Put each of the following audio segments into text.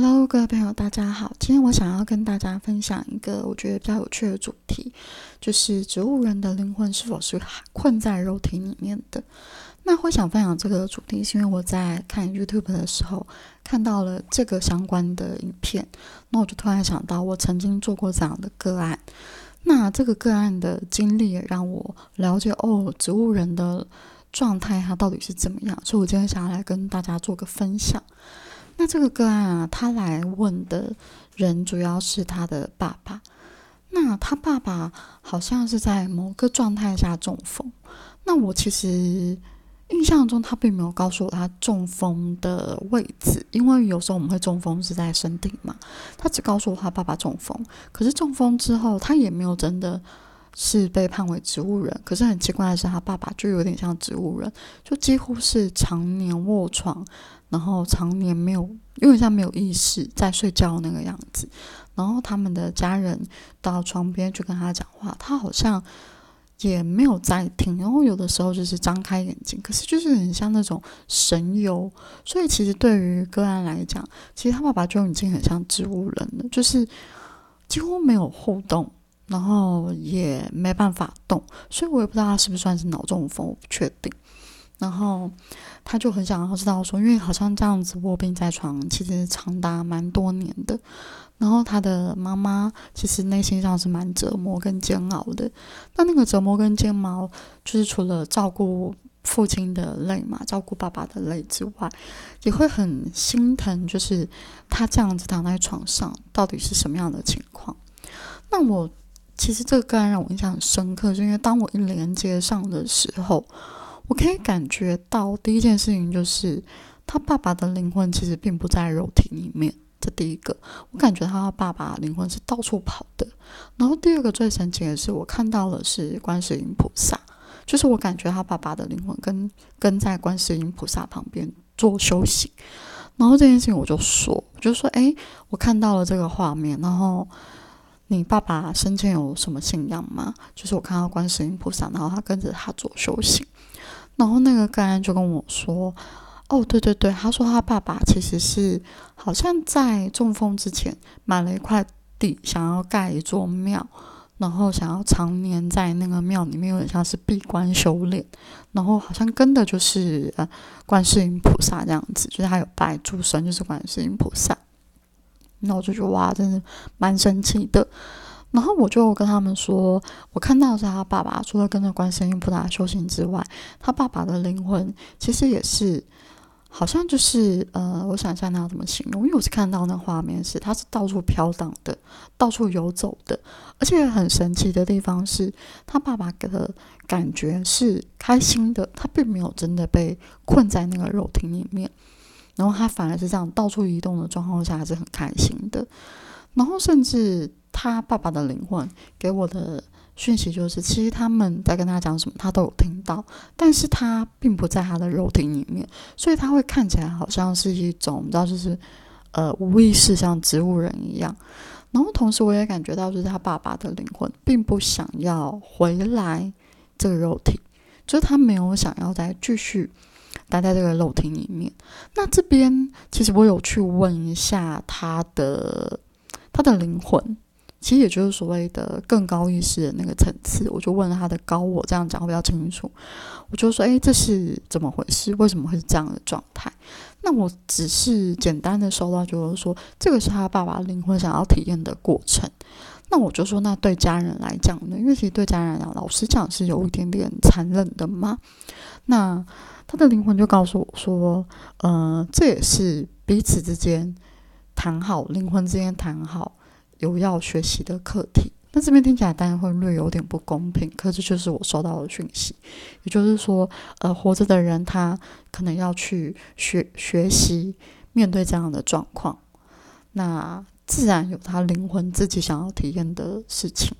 Hello，各位朋友，大家好。今天我想要跟大家分享一个我觉得比较有趣的主题，就是植物人的灵魂是否是困在肉体里面的。那会想分享这个主题，是因为我在看 YouTube 的时候看到了这个相关的影片，那我就突然想到，我曾经做过这样的个案。那这个个案的经历也让我了解哦，植物人的状态它到底是怎么样。所以我今天想要来跟大家做个分享。那这个个案啊，他来问的人主要是他的爸爸。那他爸爸好像是在某个状态下中风。那我其实印象中他并没有告诉我他中风的位置，因为有时候我们会中风是在身体嘛。他只告诉我他爸爸中风，可是中风之后他也没有真的是被判为植物人。可是很奇怪的是，他爸爸就有点像植物人，就几乎是常年卧床。然后常年没有，因为像没有意识在睡觉那个样子。然后他们的家人到床边去跟他讲话，他好像也没有在听。然后有的时候就是张开眼睛，可是就是很像那种神游。所以其实对于个案来讲，其实他爸爸就已经很像植物人了，就是几乎没有互动，然后也没办法动。所以我也不知道他是不是算是脑中风，我不确定。然后他就很想要知道说，因为好像这样子卧病在床，其实长达蛮多年的。然后他的妈妈其实内心上是蛮折磨跟煎熬的。那那个折磨跟煎熬，就是除了照顾父亲的累嘛，照顾爸爸的累之外，也会很心疼，就是他这样子躺在床上，到底是什么样的情况？那我其实这个个案让我印象很深刻，是因为当我一连接上的时候。我可以感觉到，第一件事情就是他爸爸的灵魂其实并不在肉体里面。这第一个，我感觉他爸爸灵魂是到处跑的。然后第二个最神奇的是，我看到的是观世音菩萨，就是我感觉他爸爸的灵魂跟跟在观世音菩萨旁边做修行。然后这件事情我就说，我就说，哎，我看到了这个画面。然后你爸爸生前有什么信仰吗？就是我看到观世音菩萨，然后他跟着他做修行。然后那个个案就跟我说：“哦，对对对，他说他爸爸其实是好像在中风之前买了一块地，想要盖一座庙，然后想要常年在那个庙里面，有点像是闭关修炼。然后好像跟的就是呃观世音菩萨这样子，就是他有拜诸神，就是观世音菩萨。那我就觉得哇，真的蛮神奇的。”然后我就跟他们说，我看到是他爸爸，除了跟着观世音菩萨修行之外，他爸爸的灵魂其实也是，好像就是呃，我想一下他要怎么形容，因为我是看到那画面是他是到处飘荡的，到处游走的，而且很神奇的地方是他爸爸给的感觉是开心的，他并没有真的被困在那个肉体里面，然后他反而是这样到处移动的状况下还是很开心的，然后甚至。他爸爸的灵魂给我的讯息就是，其实他们在跟他讲什么，他都有听到，但是他并不在他的肉体里面，所以他会看起来好像是一种，你知道，就是呃无意识，像植物人一样。然后同时我也感觉到，就是他爸爸的灵魂并不想要回来这个肉体，就是他没有想要再继续待在这个肉体里面。那这边其实我有去问一下他的他的灵魂。其实也就是所谓的更高意识的那个层次，我就问了他的高我，这样讲会比较清楚。我就说：“诶，这是怎么回事？为什么会是这样的状态？”那我只是简单的收到，就是说这个是他爸爸灵魂想要体验的过程。那我就说：“那对家人来讲呢？因为其实对家人来讲，老实讲是有一点点残忍的嘛。”那他的灵魂就告诉我说：“呃，这也是彼此之间谈好，灵魂之间谈好。”有要学习的课题，那这边听起来当然会略有点不公平，可是就是我收到的讯息，也就是说，呃，活着的人他可能要去学学习面对这样的状况，那自然有他灵魂自己想要体验的事情，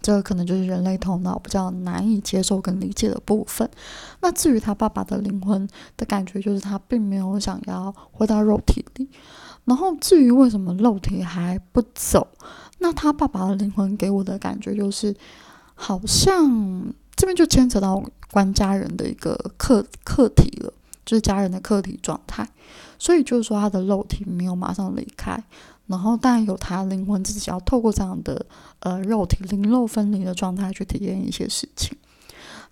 这可能就是人类头脑比较难以接受跟理解的部分。那至于他爸爸的灵魂的感觉，就是他并没有想要回到肉体里。然后至于为什么肉体还不走，那他爸爸的灵魂给我的感觉就是，好像这边就牵扯到关家人的一个课课题了，就是家人的客体状态，所以就是说他的肉体没有马上离开，然后当然有他灵魂自己要透过这样的呃肉体灵肉分离的状态去体验一些事情。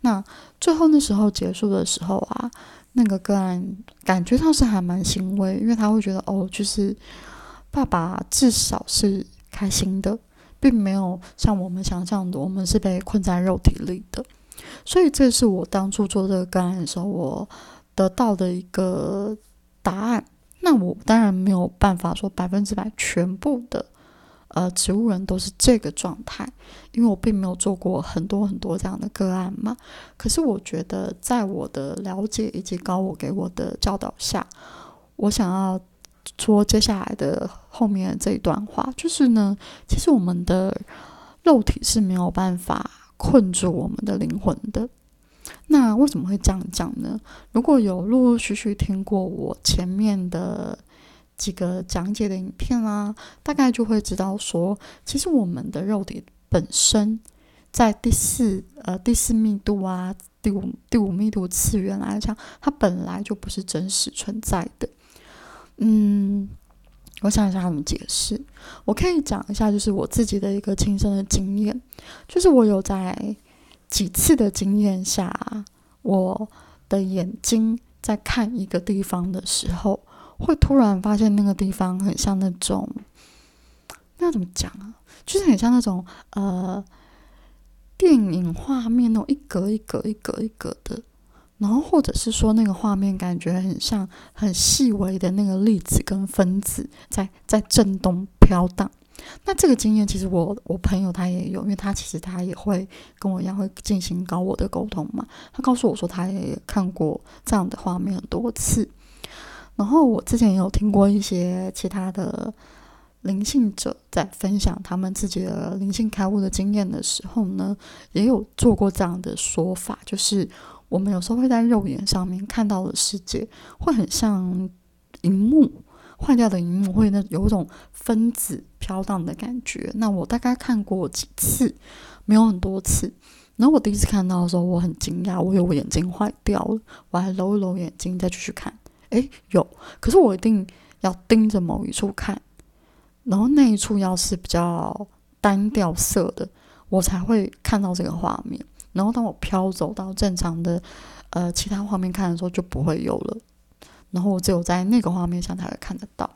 那最后那时候结束的时候啊，那个个案感觉上是还蛮欣慰，因为他会觉得哦，就是爸爸至少是开心的，并没有像我们想象的，我们是被困在肉体里的。所以这是我当初做这个个案的时候，我得到的一个答案。那我当然没有办法说百分之百全部的呃植物人都是这个状态，因为我并没有做过很多很多这样的个案嘛。可是我觉得，在我的了解以及高我给我的教导下，我想要说接下来的后面这一段话，就是呢，其实我们的肉体是没有办法。困住我们的灵魂的，那为什么会这样讲呢？如果有陆陆续续听过我前面的几个讲解的影片啦，大概就会知道说，其实我们的肉体本身在第四呃第四密度啊第五第五密度次元来讲，它本来就不是真实存在的。嗯。我想一下怎么解释。我可以讲一下，就是我自己的一个亲身的经验，就是我有在几次的经验下，我的眼睛在看一个地方的时候，会突然发现那个地方很像那种，那怎么讲啊？就是很像那种呃电影画面那种一格一格一格一格的。然后，或者是说，那个画面感觉很像很细微的那个粒子跟分子在在震动飘荡。那这个经验，其实我我朋友他也有，因为他其实他也会跟我一样会进行高我的沟通嘛。他告诉我说，他也看过这样的画面很多次。然后我之前也有听过一些其他的灵性者在分享他们自己的灵性开悟的经验的时候呢，也有做过这样的说法，就是。我们有时候会在肉眼上面看到的世界，会很像荧幕坏掉的荧幕，会那有一种分子飘荡的感觉。那我大概看过几次，没有很多次。然后我第一次看到的时候，我很惊讶，我以为我眼睛坏掉了，我还揉一揉眼睛再继续看。诶，有，可是我一定要盯着某一处看，然后那一处要是比较单调色的，我才会看到这个画面。然后当我飘走到正常的，呃，其他画面看的时候就不会有了。然后我只有在那个画面上才会看得到。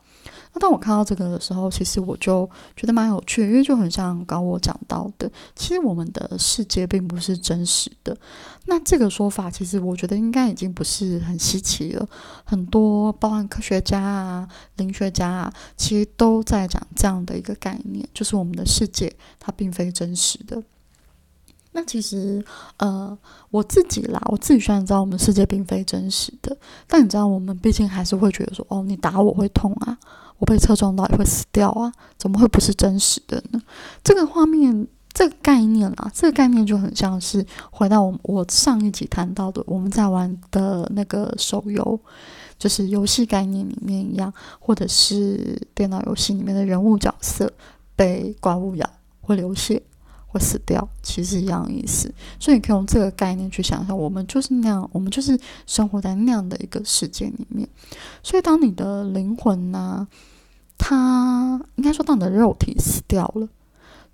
那当我看到这个的时候，其实我就觉得蛮有趣，因为就很像刚我讲到的，其实我们的世界并不是真实的。那这个说法，其实我觉得应该已经不是很稀奇了。很多包含科学家啊、灵学家啊，其实都在讲这样的一个概念，就是我们的世界它并非真实的。那其实，呃，我自己啦，我自己虽然知道我们世界并非真实的，但你知道，我们毕竟还是会觉得说，哦，你打我会痛啊，我被车撞到也会死掉啊，怎么会不是真实的呢？这个画面，这个概念啊，这个概念就很像是回到我我上一集谈到的，我们在玩的那个手游，就是游戏概念里面一样，或者是电脑游戏里面的人物角色被怪物咬会流血。死掉，其实一样意思。所以你可以用这个概念去想象，我们就是那样，我们就是生活在那样的一个世界里面。所以，当你的灵魂呢，它应该说，当你的肉体死掉了，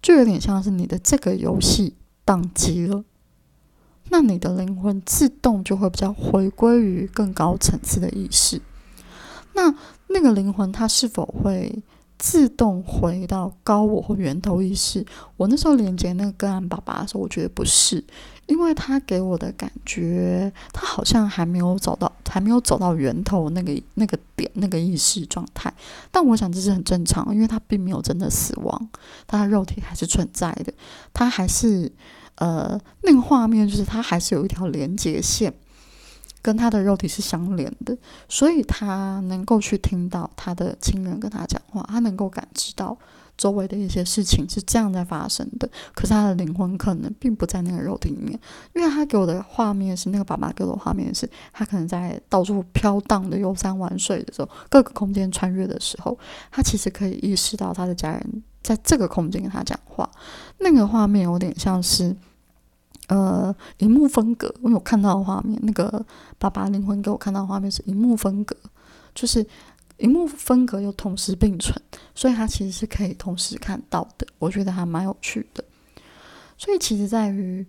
就有点像是你的这个游戏宕机了。那你的灵魂自动就会比较回归于更高层次的意识。那那个灵魂，它是否会？自动回到高我或源头意识。我那时候连接那个个案爸爸的时候，我觉得不是，因为他给我的感觉，他好像还没有走到，还没有走到源头那个那个点那个意识状态。但我想这是很正常，因为他并没有真的死亡，他的肉体还是存在的，他还是呃那个画面就是他还是有一条连接线。跟他的肉体是相连的，所以他能够去听到他的亲人跟他讲话，他能够感知到周围的一些事情是这样在发生的。可是他的灵魂可能并不在那个肉体里面，因为他给我的画面是那个爸爸给我的画面是，他可能在到处飘荡的游山玩水的时候，各个空间穿越的时候，他其实可以意识到他的家人在这个空间跟他讲话。那个画面有点像是。呃，荧幕风格，我有看到画面，那个爸爸灵魂给我看到画面是荧幕风格，就是荧幕风格又同时并存，所以它其实是可以同时看到的。我觉得还蛮有趣的。所以其实在于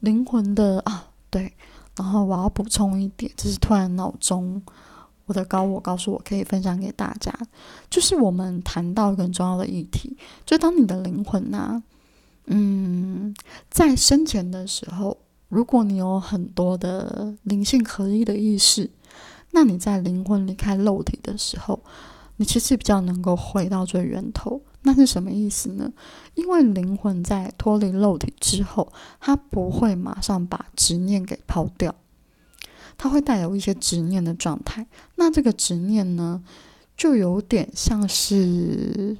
灵魂的啊，对。然后我要补充一点，就是突然脑中我的高我告诉我可以分享给大家，就是我们谈到一个很重要的议题，就当你的灵魂呐。嗯，在生前的时候，如果你有很多的灵性合一的意识，那你在灵魂离开肉体的时候，你其实比较能够回到最源头。那是什么意思呢？因为灵魂在脱离肉体之后，它不会马上把执念给抛掉，它会带有一些执念的状态。那这个执念呢，就有点像是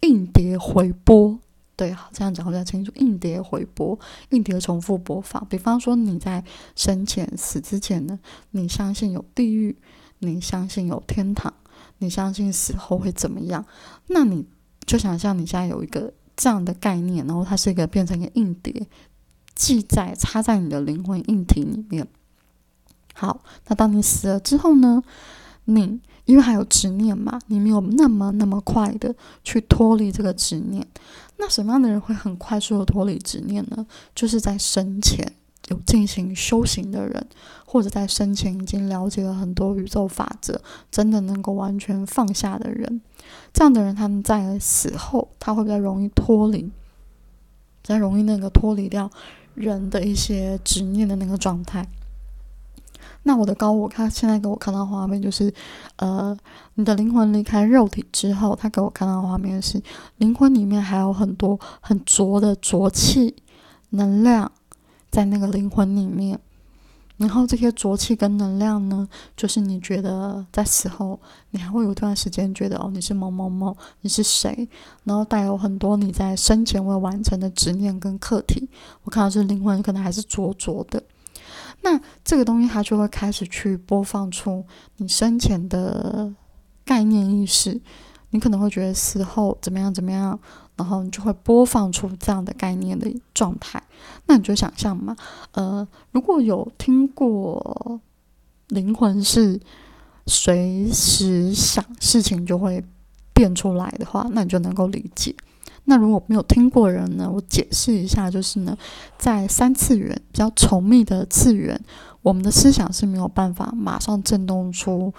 硬碟回播。对，好，这样讲会比较清楚。硬碟回播，硬碟重复播放。比方说，你在生前死之前呢，你相信有地狱，你相信有天堂，你相信死后会怎么样？那你就想象你现在有一个这样的概念，然后它是一个变成一个硬碟，记在插在你的灵魂硬体里面。好，那当你死了之后呢，你。因为还有执念嘛，你没有那么那么快的去脱离这个执念。那什么样的人会很快速的脱离执念呢？就是在生前有进行修行的人，或者在生前已经了解了很多宇宙法则，真的能够完全放下的人。这样的人，他们在死后他会比较容易脱离，比较容易那个脱离掉人的一些执念的那个状态。那我的高我，他现在给我看到画面就是，呃，你的灵魂离开肉体之后，他给我看到画面是灵魂里面还有很多很浊的浊气能量在那个灵魂里面，然后这些浊气跟能量呢，就是你觉得在死后，你还会有一段时间觉得哦，你是某某某，你是谁，然后带有很多你在生前未完成的执念跟课题，我看到是灵魂可能还是浊浊的。那这个东西它就会开始去播放出你生前的概念意识，你可能会觉得死后怎么样怎么样，然后你就会播放出这样的概念的状态。那你就想象嘛，呃，如果有听过灵魂是随时想事情就会变出来的话，那你就能够理解。那如果没有听过人呢？我解释一下，就是呢，在三次元比较稠密的次元，我们的思想是没有办法马上震动出，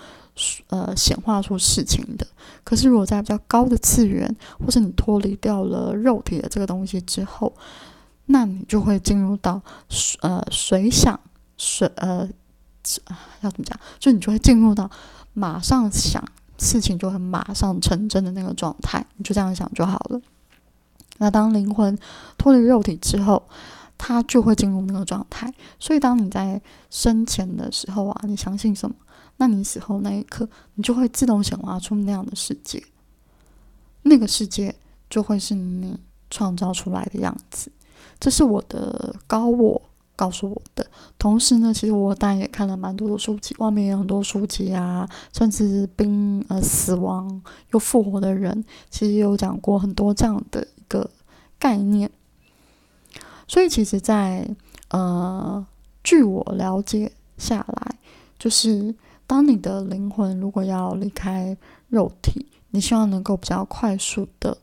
呃，显化出事情的。可是如果在比较高的次元，或是你脱离掉了肉体的这个东西之后，那你就会进入到呃随想随呃要怎么讲？就你就会进入到马上想事情就会马上成真的那个状态，你就这样想就好了。那当灵魂脱离肉体之后，它就会进入那个状态。所以，当你在生前的时候啊，你相信什么，那你死后那一刻，你就会自动显化出那样的世界。那个世界就会是你创造出来的样子。这是我的高我告诉我的。同时呢，其实我当然也看了蛮多的书籍，外面有很多书籍啊，甚至冰呃死亡又复活的人，其实有讲过很多这样的。个概念，所以其实，在呃，据我了解下来，就是当你的灵魂如果要离开肉体，你希望能够比较快速的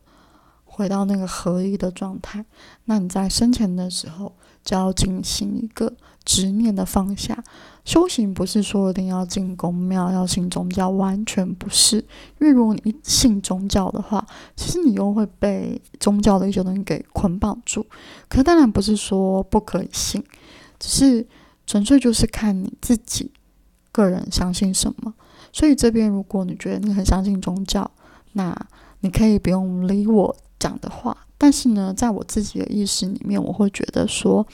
回到那个合一的状态，那你在生前的时候就要进行一个。执念的放下，修行不是说一定要进宫庙、要信宗教，完全不是。因为如果你信宗教的话，其实你又会被宗教的一些东西给捆绑住。可当然不是说不可以信，只是纯粹就是看你自己个人相信什么。所以这边如果你觉得你很相信宗教，那你可以不用理我讲的话。但是呢，在我自己的意识里面，我会觉得说。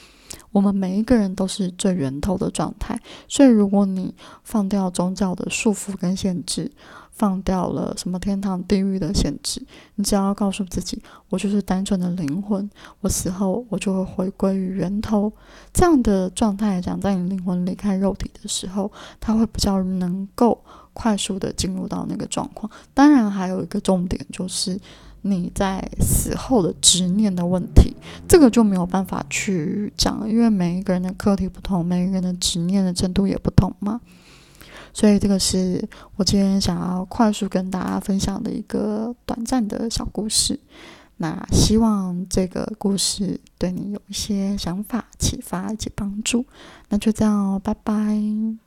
我们每一个人都是最源头的状态，所以如果你放掉宗教的束缚跟限制，放掉了什么天堂地狱的限制，你只要告诉自己，我就是单纯的灵魂，我死后我就会回归于源头。这样的状态来讲，在你灵魂离开肉体的时候，它会比较能够快速的进入到那个状况。当然，还有一个重点就是，你在死后的执念的问题，这个就没有办法去讲，因为每一个人的课题不同，每一个人的执念的程度也不同嘛。所以这个是我今天想要快速跟大家分享的一个短暂的小故事。那希望这个故事对你有一些想法、启发以及帮助。那就这样哦，拜拜。